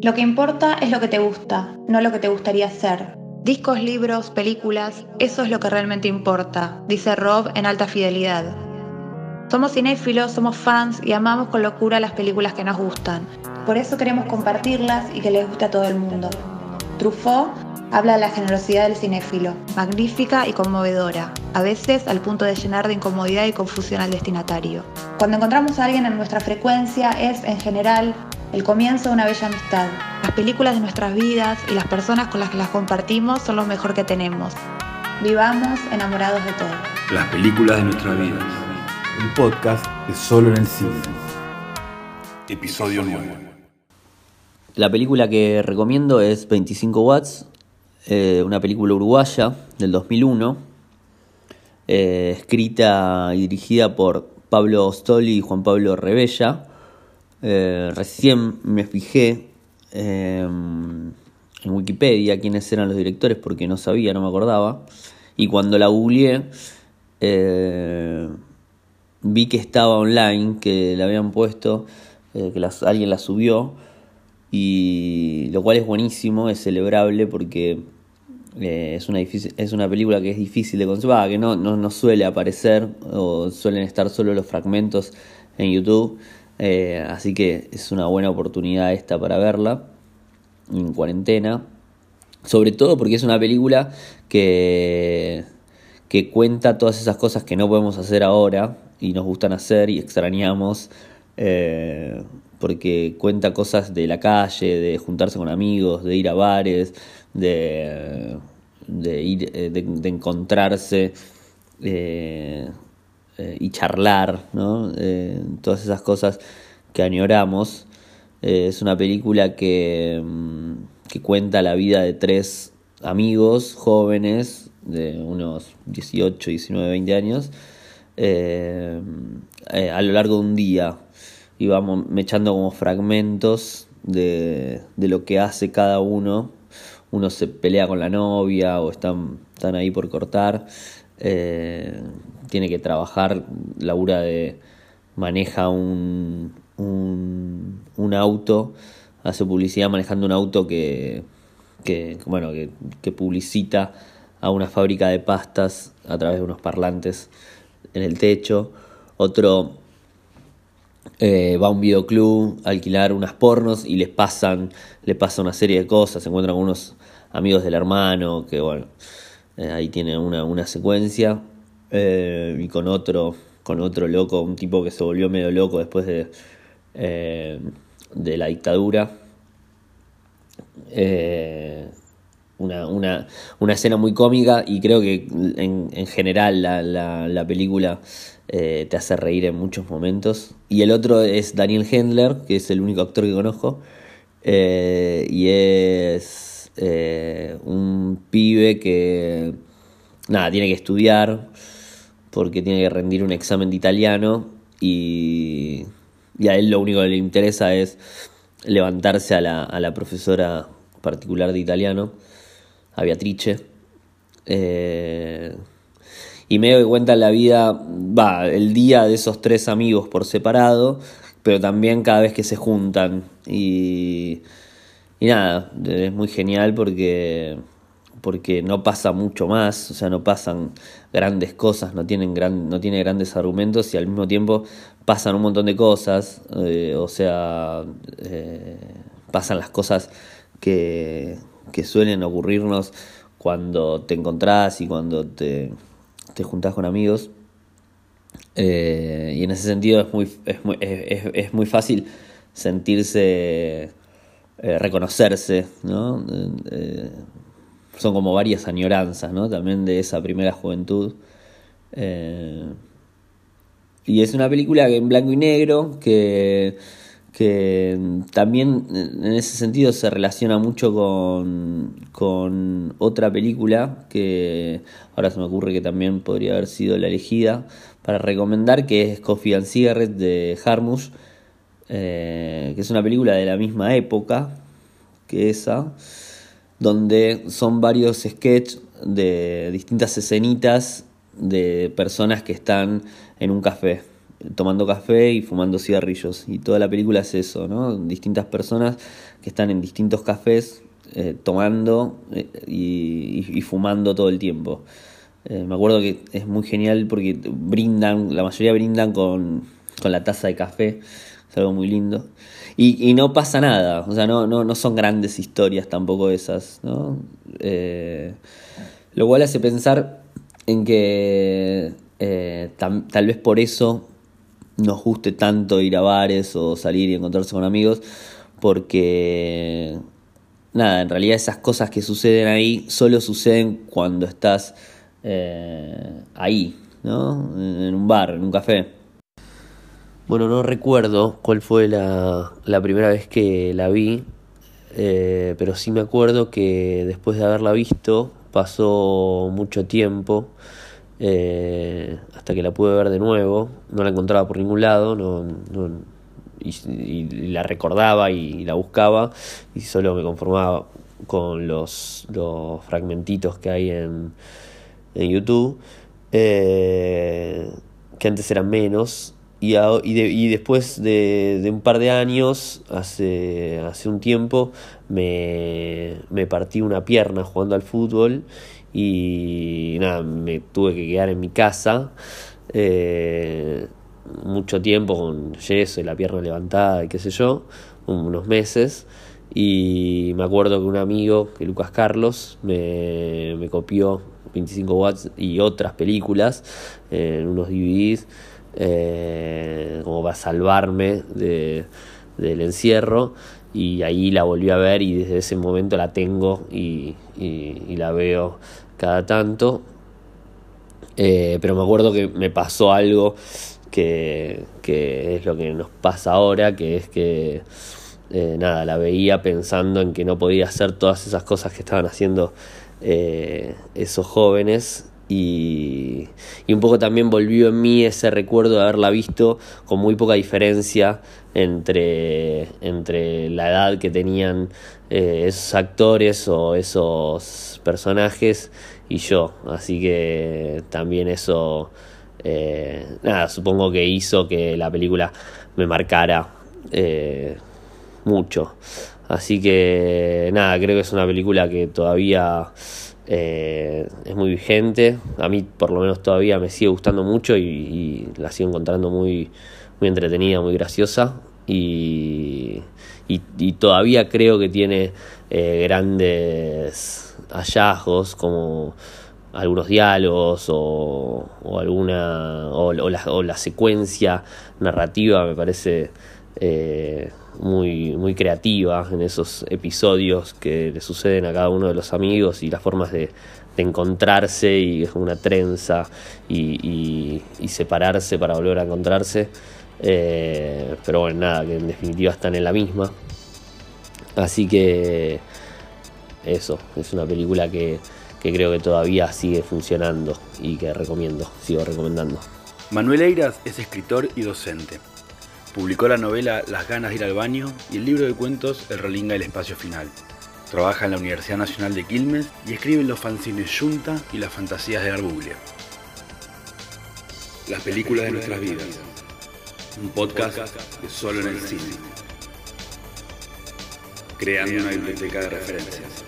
Lo que importa es lo que te gusta, no lo que te gustaría hacer. Discos, libros, películas, eso es lo que realmente importa, dice Rob en alta fidelidad. Somos cinéfilos, somos fans y amamos con locura las películas que nos gustan. Por eso queremos compartirlas y que les guste a todo el mundo. Truffaut habla de la generosidad del cinéfilo, magnífica y conmovedora, a veces al punto de llenar de incomodidad y confusión al destinatario. Cuando encontramos a alguien en nuestra frecuencia es, en general, el comienzo de una bella amistad. Las películas de nuestras vidas y las personas con las que las compartimos son lo mejor que tenemos. Vivamos enamorados de todo. Las películas de nuestras vidas. Un podcast de solo en el cine. Episodio 9. La película que recomiendo es 25 Watts, eh, una película uruguaya del 2001, eh, escrita y dirigida por Pablo Stoli y Juan Pablo Rebella. Eh, recién me fijé en Wikipedia quiénes eran los directores porque no sabía, no me acordaba. Y cuando la googleé, vi que estaba online, que la habían puesto, eh, que alguien la subió, y lo cual es buenísimo, es celebrable porque eh, es, una es una película que es difícil de conservar, que no, no, suele aparecer o suelen estar solo los fragmentos en YouTube, eh, así que es una buena oportunidad esta para verla en cuarentena, sobre todo porque es una película que que cuenta todas esas cosas que no podemos hacer ahora y nos gustan hacer y extrañamos, eh, porque cuenta cosas de la calle, de juntarse con amigos, de ir a bares, de, de ir, eh, de, encontrarse eh, y charlar, ¿no? todas esas cosas que añoramos. es una película que, mm, que cuenta la vida de tres amigos jóvenes de unos 18, 19, 20 años eh, eh, a lo largo de un día. Íbamos echando como fragmentos de, de, lo que hace cada uno. Uno se pelea con la novia o están, están ahí por cortar. Eh, tiene que trabajar, labura de maneja un, un, un auto, hace publicidad manejando un auto que, que bueno, que, que publicita a una fábrica de pastas a través de unos parlantes en el techo. Otro eh, va a un videoclub a alquilar unas pornos y les pasan, le pasa una serie de cosas. Se encuentran con unos amigos del hermano, que bueno, eh, ahí tiene una, una secuencia. Eh, y con otro, con otro loco, un tipo que se volvió medio loco después de, de la dictadura una, una, una, escena muy cómica y creo que en, en general la, la, la película eh, te hace reír en muchos momentos. Y el otro es Daniel Hendler, que es el único actor que conozco, eh, y es eh, un pibe que, nada, tiene que estudiar porque tiene que rendir un examen de italiano y, y a él lo único que le interesa es levantarse a la, a la profesora particular de italiano a Beatrice. Eh, y me doy cuenta la vida, va, el día de esos tres amigos por separado, pero también cada vez que se juntan. Y, y nada, es muy genial porque, porque no pasa mucho más, o sea, no pasan grandes cosas, no, tienen gran, no tiene grandes argumentos y al mismo tiempo pasan un montón de cosas, eh, o sea, eh, pasan las cosas que, que suelen ocurrirnos cuando te encontrás y cuando te, te juntás con amigos. Eh, y en ese sentido es muy, es muy, es, muy fácil sentirse, eh, reconocerse, ¿no? Eh, son como varias añoranzas, ¿no? También de esa primera juventud. y es una película en blanco y negro que que también en ese sentido se relaciona mucho con, con otra película que ahora se me ocurre que también podría haber sido la elegida para recomendar, que es Coffee and Cigarettes de Harmush, eh, que es una película de la misma época que esa, donde son varios sketches de distintas escenitas de personas que están en un café tomando café y fumando cigarrillos. Y toda la película es eso, ¿no? Distintas personas que están en distintos cafés eh, tomando eh, y, fumando todo el tiempo. Eh, me acuerdo que es muy genial porque brindan, la mayoría brindan con, con la taza de café, es algo muy lindo. Y, y no pasa nada, o sea, no, no, no son grandes historias tampoco esas, ¿no? lo cual hace pensar en que tal vez por eso nos guste tanto ir a bares o salir y encontrarse con amigos, porque nada, en realidad esas cosas que suceden ahí solo suceden cuando estás eh, ahí, ¿no? En un bar, en un café. Bueno, no recuerdo cuál fue la, la primera vez que la vi, eh, pero sí me acuerdo que después de haberla visto pasó mucho tiempo eh, hasta que la pude ver de nuevo. No la encontraba por ningún lado, no, y, la recordaba y, la buscaba y solo me conformaba con los, los fragmentitos que hay en, en YouTube, eh, que antes eran menos. Y, y, después de, de, un par de años, hace, hace un tiempo, me, me partí una pierna jugando al fútbol y nada, me tuve que quedar en mi casa. Eh, mucho tiempo con yeso y la pierna levantada y qué sé yo, unos meses. Y me acuerdo que un amigo, que Lucas Carlos, me, me copió 25 watts y otras películas en unos DVDs eh, como para salvarme de, del encierro y ahí la volví a ver y desde ese momento la tengo y, y, la veo cada tanto. Eh, pero me acuerdo que me pasó algo que, es lo que nos pasa ahora, que es que eh, nada, la veía pensando en que no podía hacer todas esas cosas que estaban haciendo eh, esos jóvenes y, y, un poco también volvió en mí ese recuerdo de haberla visto con muy poca diferencia entre, entre la edad que tenían eh, esos actores o esos personajes y yo. Así que también eso eh, nada, supongo que hizo que la película me marcara eh, mucho. Así que nada, creo que es una película que todavía eh, es muy vigente. A mí por lo menos todavía me sigue gustando mucho y, la sigo encontrando muy, muy entretenida, muy graciosa. Y, y todavía creo que tiene grandes hallazgos como algunos diálogos o, alguna o, la, secuencia narrativa me parece eh, muy, muy creativa en esos episodios que le suceden a cada uno de los amigos y las formas de, encontrarse y una trenza y, separarse para volver a encontrarse eh, pero bueno nada que en definitiva están en la misma así que eso es una película que que creo que todavía sigue funcionando y que recomiendo, sigo recomendando. Manuel Eiras es escritor y docente. Publicó la novela Las ganas de ir al baño y el libro de cuentos El Rolinga el espacio final. Trabaja en la Universidad Nacional de Quilmes y escribe los fanzines Junta y las fantasías de Arbuglia. Las películas de nuestras vidas. Un podcast de solo en el cine. Creando una biblioteca de referencias.